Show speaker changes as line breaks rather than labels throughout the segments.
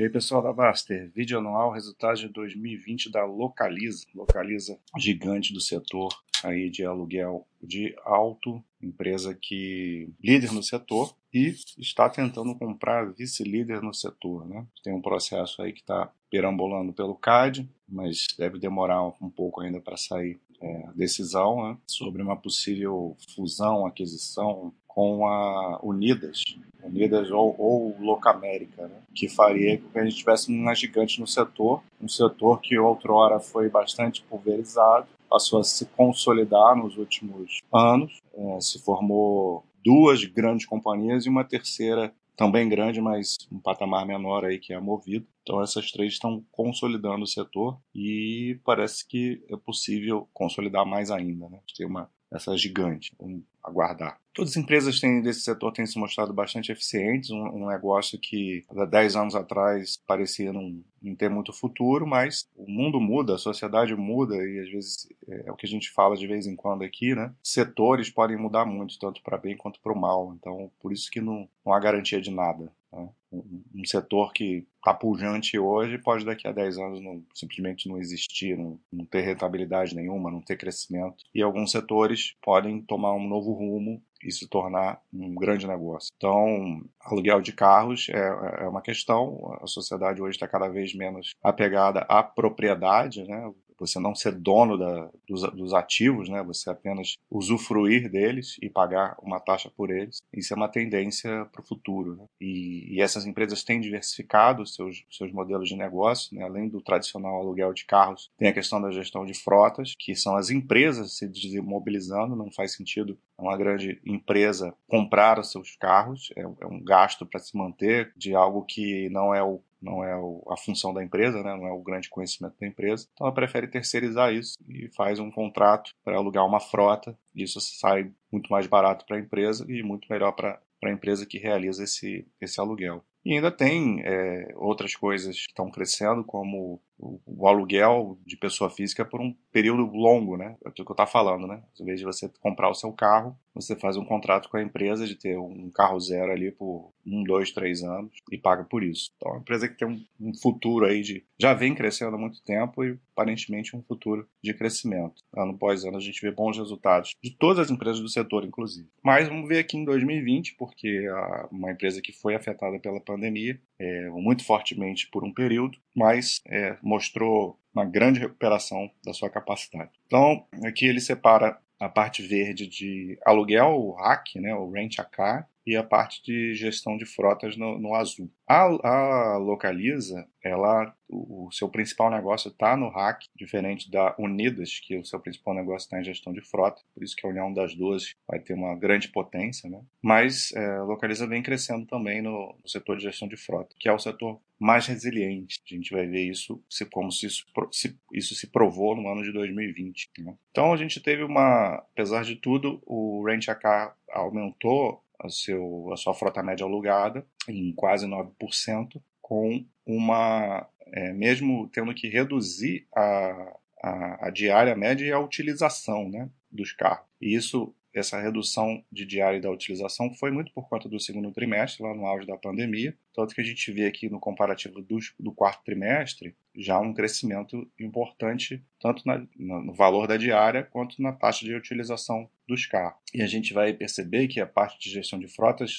E aí, pessoal da Baster, vídeo anual, resultados de 2020 da Localiza. Localiza, gigante do setor aí de aluguel de alto, empresa que líder no setor e está tentando comprar vice-líder no setor. Né? Tem um processo aí que está perambulando pelo CAD, mas deve demorar um pouco ainda para sair é, decisão né? sobre uma possível fusão, aquisição com a Unidas, Unidas ou, ou Locamérica, né? que faria com que a gente tivesse uma gigante no setor, um setor que outrora foi bastante pulverizado, passou a se consolidar nos últimos anos, é, se formou duas grandes companhias e uma terceira também grande, mas um patamar menor aí que é a Movido. Então essas três estão consolidando o setor e parece que é possível consolidar mais ainda, né? Ter uma essa gigante. Vamos aguardar. Todas as empresas têm, desse setor têm se mostrado bastante eficientes, um, um negócio que há 10 anos atrás parecia não, não, ter muito futuro, mas o mundo muda, a sociedade muda e às vezes é, é o que a gente fala de vez em quando aqui, né? Setores podem mudar muito, tanto para bem quanto para o mal, então por isso que não, não há garantia de nada. Né? Um, setor que está pujante hoje pode daqui a 10 anos não, simplesmente não existir, não, não, ter rentabilidade nenhuma, não ter crescimento. E alguns setores podem tomar um novo rumo e se tornar um grande negócio. Então, aluguel de carros é, é uma questão. A sociedade hoje está cada vez menos apegada à propriedade, né? Você não ser dono da, dos, dos, ativos, né? Você apenas usufruir deles e pagar uma taxa por eles. Isso é uma tendência para o futuro. Né? E, e, essas empresas têm diversificado seus, seus modelos de negócio, né? além do tradicional aluguel de carros, tem a questão da gestão de frotas, que são as empresas se desmobilizando. Não faz sentido uma grande empresa comprar os seus carros, é, é um gasto para se manter de algo que não é o não é a função da empresa, né? não é o grande conhecimento da empresa. Então ela prefere terceirizar isso e faz um contrato para alugar uma frota. Isso sai muito mais barato para a empresa e muito melhor para a empresa que realiza esse, esse aluguel. E ainda tem é, outras coisas que estão crescendo, como o, o, aluguel de pessoa física por um período longo, né? É aquilo que eu estava falando, né? Em vez de você comprar o seu carro, você faz um contrato com a empresa de ter um carro zero ali por um, dois, três anos e paga por isso. Então, é uma empresa que tem um, um futuro aí de. já vem crescendo há muito tempo e aparentemente um futuro de crescimento. Ano após ano a gente vê bons resultados de todas as empresas do setor, inclusive. Mas vamos ver aqui em 2020, porque a, uma empresa que foi afetada pela pandemia é, muito fortemente por um período, mas é, mostrou uma grande recuperação da sua capacidade. Então, aqui ele separa a parte verde de aluguel, o RAC, né, o Rent a Car, e a parte de gestão de frotas no, no azul. A, a, Localiza, ela, o, o seu principal negócio está no RAC, diferente da Unidas, que o seu principal negócio está em gestão de frota, por isso que a união das duas vai ter uma grande potência, né? Mas é, a Localiza vem crescendo também no, no, setor de gestão de frota, que é o setor mais resiliente. A gente vai ver isso se, como se isso, se isso se provou no ano de 2020. Né? Então a gente teve uma, apesar de tudo, o Rent a Car aumentou a, seu, a sua frota média alugada em quase 9%, com uma. É, mesmo tendo que reduzir a, a, a, diária média e a utilização né, dos carros. E isso essa redução de diário da utilização foi muito por conta do segundo trimestre, lá no auge da pandemia. Tanto que a gente vê aqui no comparativo do, do quarto trimestre já um crescimento importante, tanto na, no valor da diária quanto na taxa de utilização dos carros. E a gente vai perceber que a parte de gestão de frotas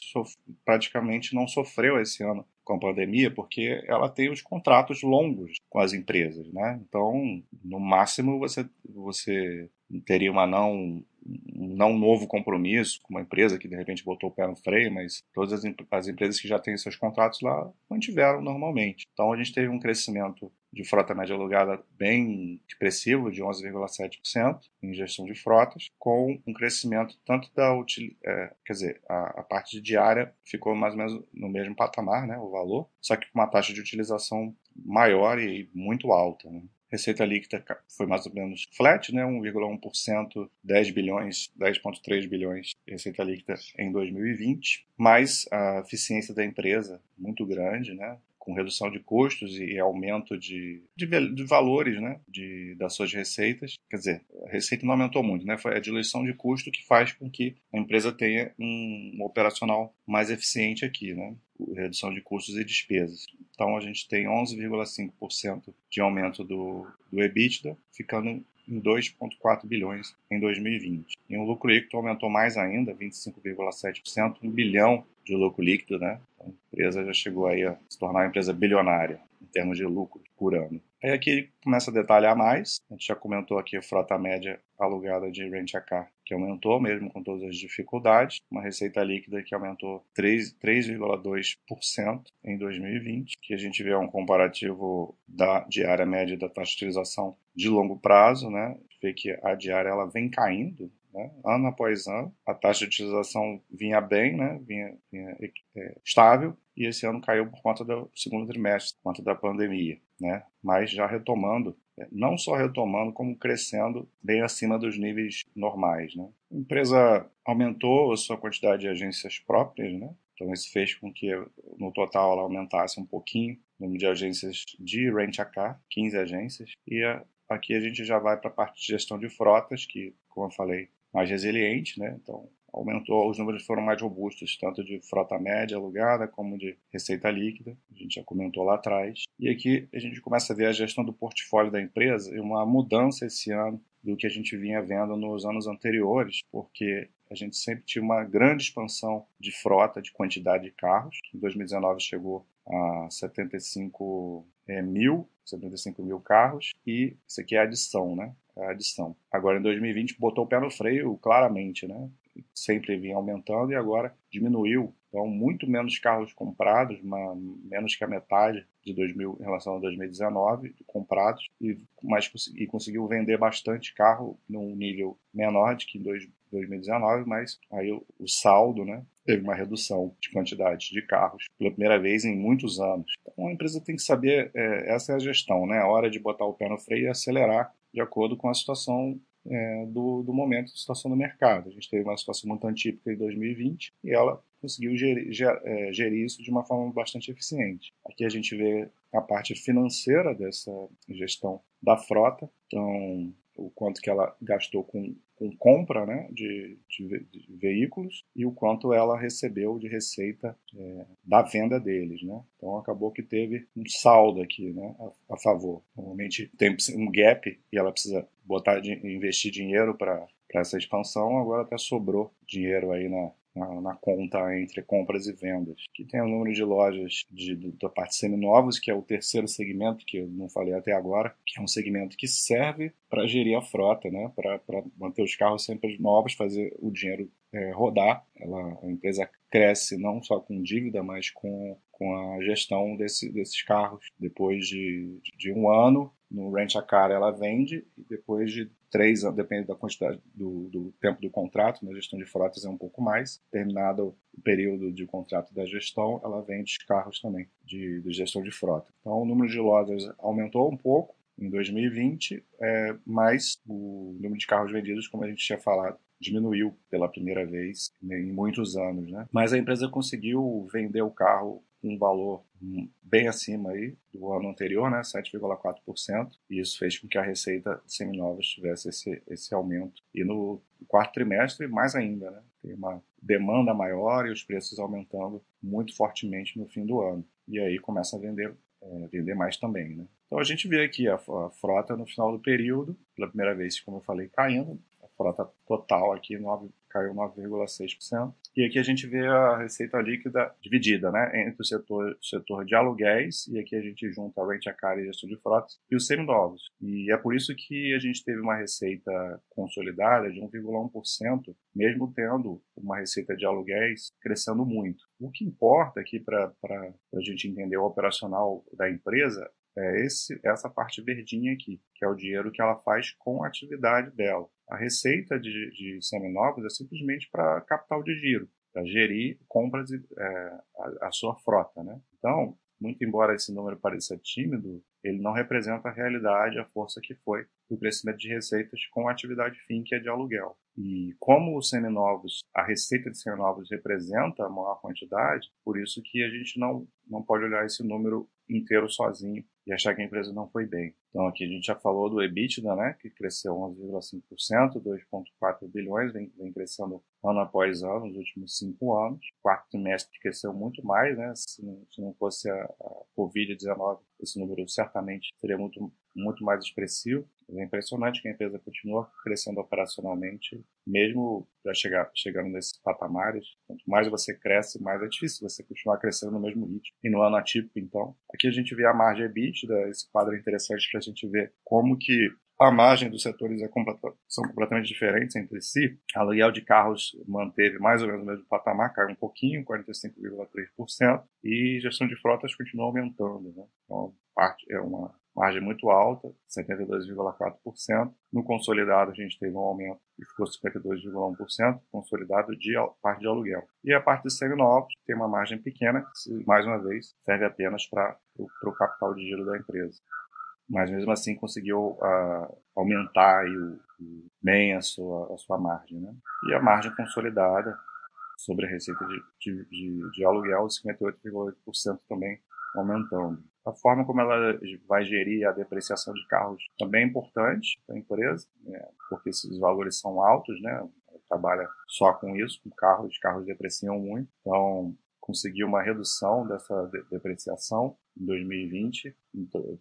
praticamente não sofreu esse ano com a pandemia, porque ela tem os contratos longos com as empresas, né? Então, no máximo você você teria uma não um não novo compromisso com uma empresa que de repente botou o pé no freio, mas todas as, as empresas que já têm seus contratos lá mantiveram normalmente. Então a gente teve um crescimento de frota média alugada bem expressivo, de 11,7% em gestão de frotas, com um crescimento tanto da é, quer dizer, a, a, parte de diária ficou mais ou menos no mesmo patamar, né, o valor, só que com uma taxa de utilização maior e muito alta. Né? Receita líquida foi mais ou menos flat, né, 1,1%, 10 bilhões, 10,3 bilhões de receita líquida em 2020, mas a eficiência da empresa muito grande, né, com redução de custos e aumento de, de, de, valores né, de, das suas receitas. Quer dizer, a receita não aumentou muito, né? foi a diluição de custo que faz com que a empresa tenha um, um operacional mais eficiente aqui, né? redução de custos e despesas. Então a gente tem 11,5% de aumento do, do EBITDA, ficando em 2,4 bilhões em 2020. E o lucro líquido aumentou mais ainda, 25,7%, um bilhão de lucro líquido, né? Então, a empresa já chegou aí a se tornar uma empresa bilionária em termos de lucro por ano. Aí aqui começa a detalhar mais. A gente já comentou aqui a frota média alugada de rent a car, que aumentou mesmo com todas as dificuldades. Uma receita líquida que aumentou 3,2% em 2020, que a gente vê um comparativo da diária média da taxa de utilização de longo prazo, né? Vê que a diária ela vem caindo né? ano após ano. A taxa de utilização vinha bem, né? vinha, vinha é, estável, e esse ano caiu por conta do segundo trimestre, por conta da pandemia né? mas já retomando, é, não só retomando, como crescendo bem acima dos níveis normais. Né? A empresa aumentou a sua quantidade de agências próprias, né? então isso fez com que no total ela aumentasse um pouquinho o número de agências de rent a car, 15 agências, e aqui a gente já vai para a parte de gestão de frotas, que, como eu falei, mais resiliente, né? Então, aumentou, os números foram mais robustos, tanto de frota média alugada como de receita líquida, a gente já comentou lá atrás. E aqui a gente começa a ver a gestão do portfólio da empresa e uma mudança esse ano do que a gente vinha vendo nos anos anteriores, porque a gente sempre tinha uma grande expansão de frota, de quantidade de carros, em 2019 chegou a 75 é, mil, 75 mil carros, e isso aqui é adição, né? A adição. Agora em 2020 botou o pé no freio claramente, né? sempre vinha aumentando e agora diminuiu. Então, muito menos carros comprados, uma, menos que a metade de 2000 em relação a 2019 comprados, e, mas, e conseguiu vender bastante carro num nível menor de que em 2019, mas aí o, o saldo, né, teve uma redução de quantidade de carros pela primeira vez em muitos anos. Então, a empresa tem que saber, é, essa é a gestão, né, a hora de botar o pé no freio e acelerar de acordo com a situação é, do, do momento situação do mercado. A gente teve uma situação muito atípica em 2020 e ela conseguiu gerir, ger, é, gerir isso de uma forma bastante eficiente. Aqui a gente vê a parte financeira dessa gestão da frota, então o quanto que ela gastou com com compra né, de, de, de, veículos e o quanto ela recebeu de receita é, da venda deles. Né? Então acabou que teve um saldo aqui né, a, a favor. Normalmente tem um gap e ela precisa botar de, investir dinheiro para essa expansão, agora até sobrou dinheiro aí na, na, na, conta entre compras e vendas, que tem o número de lojas de, de, da parte seminovos, que é o terceiro segmento que eu não falei até agora, que é um segmento que serve para gerir a frota, né? para manter os carros sempre novos, fazer o dinheiro é, rodar. Ela, a empresa cresce não só com dívida, mas com, com a gestão desse, desses carros. Depois de, de um ano, no Rent a Car ela vende e depois de três depende da quantidade do, do, tempo do contrato, na gestão de frotas é um pouco mais. Terminado o período de contrato da gestão, ela vende carros também de, de gestão de frota. Então o número de lojas aumentou um pouco em 2020, é, mas o número de carros vendidos, como a gente tinha falado, diminuiu pela primeira vez em muitos anos, né? Mas a empresa conseguiu vender o carro um valor bem acima aí do ano anterior, né, 7,4%, e isso fez com que a receita de seminovas tivesse esse, esse aumento. E no quarto trimestre, mais ainda, né, tem uma demanda maior e os preços aumentando muito fortemente no fim do ano. E aí começa a vender, é, vender mais também, né. Então a gente vê aqui a, a frota no final do período, pela primeira vez, como eu falei, caindo, frota total aqui 9, caiu 9,6%. E aqui a gente vê a receita líquida dividida né, entre o setor, setor de aluguéis, e aqui a gente junta rent a car e gestão de frotas, e os seminovos. E é por isso que a gente teve uma receita consolidada de 1,1%, mesmo tendo uma receita de aluguéis crescendo muito. O que importa aqui para a gente entender o operacional da empresa é esse, essa parte verdinha aqui, que é o dinheiro que ela faz com a atividade dela. A receita de, de seminovos é simplesmente para capital de giro, para gerir compras e é, a, a, sua frota. Né? Então, muito embora esse número pareça tímido, ele não representa a realidade, a força que foi do crescimento de receitas com a atividade fim, que é de aluguel. E como os seminovos, a receita de seminovos representa a maior quantidade, por isso que a gente não, não pode olhar esse número inteiro sozinho e achar que a empresa não foi bem. Então aqui a gente já falou do EBITDA, né, que cresceu 11,5%, 2,4 bilhões, vem, vem, crescendo ano após ano nos últimos cinco anos. Quarto trimestre cresceu muito mais, né, se não, se não fosse a, a Covid-19, esse número certamente seria muito, muito mais expressivo. É impressionante que a empresa continua crescendo operacionalmente, mesmo já chegar, chegando nesses patamares. Quanto mais você cresce, mais é difícil você continuar crescendo no mesmo ritmo. E no ano atípico, então. Aqui a gente vê a margem EBITDA, esse quadro é interessante para a gente ver como que a margem dos setores é são completamente diferentes entre si. A aluguel de carros manteve mais ou menos o mesmo patamar, caiu um pouquinho, 45,3%, e gestão de frotas continua aumentando. Né? Então, parte é uma margem muito alta, 72,4%. No consolidado, a gente teve um aumento que ficou 52,1%, consolidado de parte de aluguel. E a parte de seminovos tem uma margem pequena, que, mais uma vez, serve apenas para o capital de giro da empresa. Mas mesmo assim conseguiu uh, aumentar o, o, bem a sua, a sua margem. Né? E a margem consolidada sobre a receita de, de, de, de aluguel, 58,8% também aumentando. A forma como ela vai gerir a depreciação de carros também é importante para a empresa, né, porque esses valores são altos, né? Ela trabalha só com isso, com carros, os carros depreciam muito, então conseguiu uma redução dessa depreciação em 2020,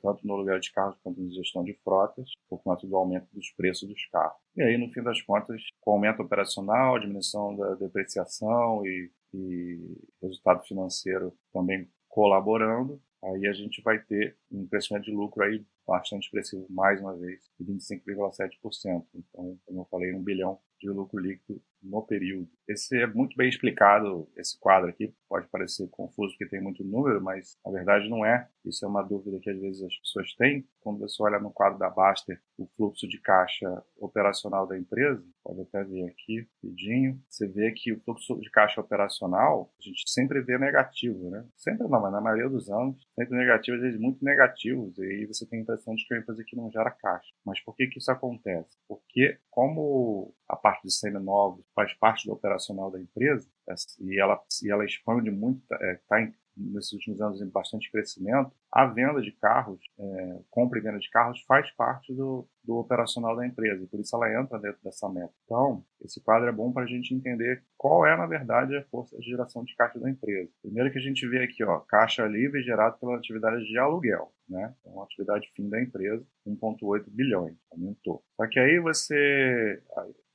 tanto no lugar de carros quanto na gestão de frotas, por conta do aumento dos preços dos carros. E aí, no fim das contas, com aumento operacional, diminuição da depreciação e, e resultado financeiro também colaborando, aí a gente vai ter um crescimento de lucro aí bastante expressivo, mais uma vez, de 25,7%. Então, como eu falei, um bilhão de lucro líquido no período. Esse é muito bem explicado, esse quadro aqui. Pode parecer confuso porque tem muito número, mas na verdade não é. Isso é uma dúvida que às vezes as pessoas têm. Quando você olha no quadro da Baster, o fluxo de caixa operacional da empresa, pode até ver aqui, rapidinho, você vê que o fluxo de caixa operacional, a gente sempre vê negativo, né? Sempre não, mas na maioria dos anos, sempre negativo, às vezes muito negativos, e aí você tem a impressão de que é uma empresa que não gera caixa. Mas por que que isso acontece? Porque como a parte de seminovos faz parte do operacional da empresa e ela, e ela expande muito, está é, nesses últimos anos em bastante crescimento, a venda de carros, é, compra e venda de carros faz parte do, do operacional da empresa, e por isso ela entra dentro dessa meta. Então, esse quadro é bom para a gente entender qual é, na verdade, a força de geração de caixa da empresa. Primeiro que a gente vê aqui, ó, caixa livre gerado pela atividade de aluguel, né? Então, atividade fim da empresa, 1,8 bilhões, aumentou. Só que aí você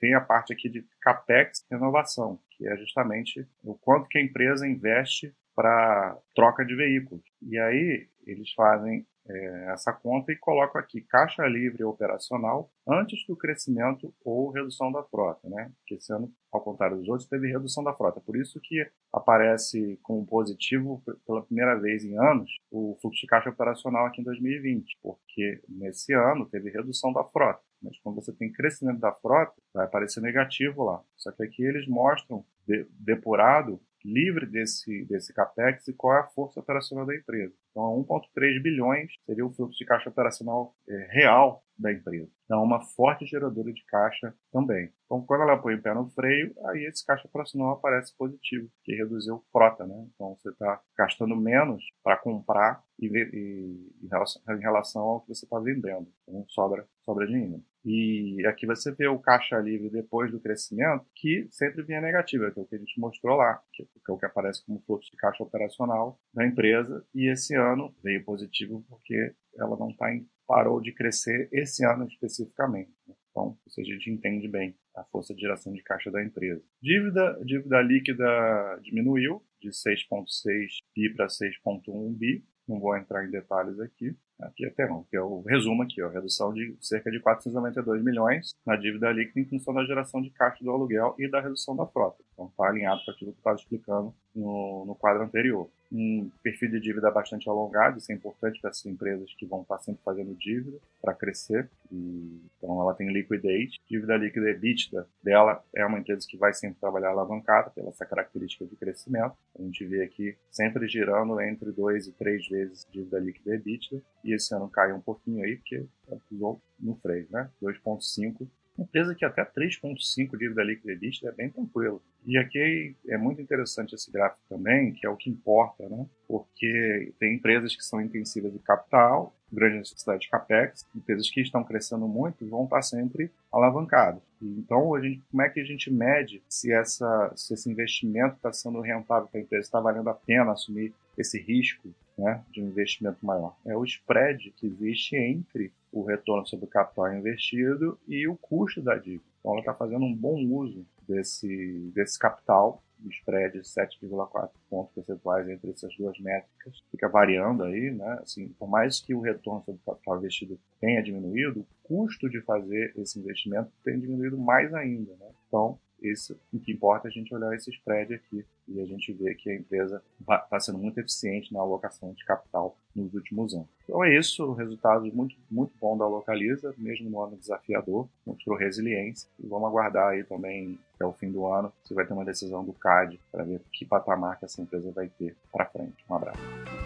tem a parte aqui de capex renovação, que é justamente o quanto que a empresa investe para troca de veículos. E aí eles fazem é, essa conta e colocam aqui caixa livre operacional antes do crescimento ou redução da frota, né? Porque esse ano, ao contrário dos outros, teve redução da frota. Por isso que aparece como positivo pela primeira vez em anos o fluxo de caixa operacional aqui em 2020, porque nesse ano teve redução da frota. Mas quando você tem crescimento da frota, vai aparecer negativo lá. Só que aqui eles mostram de, depurado livre desse, desse capex e qual é a força operacional da empresa. Então, 1,3 bilhões seria o fluxo de caixa operacional é, real da empresa. Então, uma forte geradora de caixa também. Então, quando ela põe o pé no freio, aí esse caixa operacional aparece positivo, que reduziu frota, né? Então, você está gastando menos para comprar e, e, em, relação, em relação ao que você está vendendo. Então, sobra, sobra dinheiro. E aqui você vê o caixa livre depois do crescimento, que sempre vinha negativo, que é o que a gente mostrou lá, que é o que aparece como fluxo de caixa operacional da empresa. E esse ano veio positivo porque ela não está em parou de crescer esse ano especificamente. Né? Então, isso a gente entende bem a força de geração de caixa da empresa. Dívida, dívida líquida diminuiu de 6,6 bi para 6,1 bi. Não vou entrar em detalhes aqui. Aqui até não, que é o resumo aqui, ó, redução de cerca de 492 milhões na dívida líquida em função da geração de caixa do aluguel e da redução da frota. Então está alinhado com aquilo que eu estava explicando no, no quadro anterior um perfil de dívida bastante alongado, isso é importante para essas empresas que vão estar sempre fazendo dívida para crescer. E, então ela tem liquidez. Dívida líquida EBITDA dela é uma empresa que vai sempre trabalhar alavancada pela essa característica de crescimento. A gente vê aqui sempre girando entre 2 e 3 vezes dívida líquida EBITDA. E esse ano caiu um pouquinho aí, porque pisou no freio, né? 2,5 empresa que até 3,5 dívida líquida EBITDA é bem tranquilo. E aqui é muito interessante esse gráfico também, que é o que importa, né? Porque tem empresas que são intensivas de capital, grande necessidade de capex, empresas que estão crescendo muito vão estar sempre alavancadas. Então, a gente, como é que a gente mede se, essa, se esse investimento está sendo rentável para a empresa, está valendo a pena assumir esse risco né, de um investimento maior? É o spread que existe entre o retorno sobre o capital investido e o custo da dívida. Então, ela está fazendo um bom uso desse, desse capital o spread de 7,4 pontos percentuais entre essas duas métricas fica variando aí, né? Assim, por mais que o retorno sobre o capital investido tenha diminuído, o custo de fazer esse investimento tem diminuído mais ainda, né? Então, isso, o que importa é a gente olhar esse spread aqui e a gente vê que a empresa está sendo muito eficiente na alocação de capital nos últimos anos. Então é isso, resultado muito, muito bom da Localiza, mesmo no ano desafiador, mostrou resiliência e vamos aguardar aí também até o fim do ano se vai ter uma decisão do CAD para ver que patamar que essa empresa vai ter para frente. Um abraço.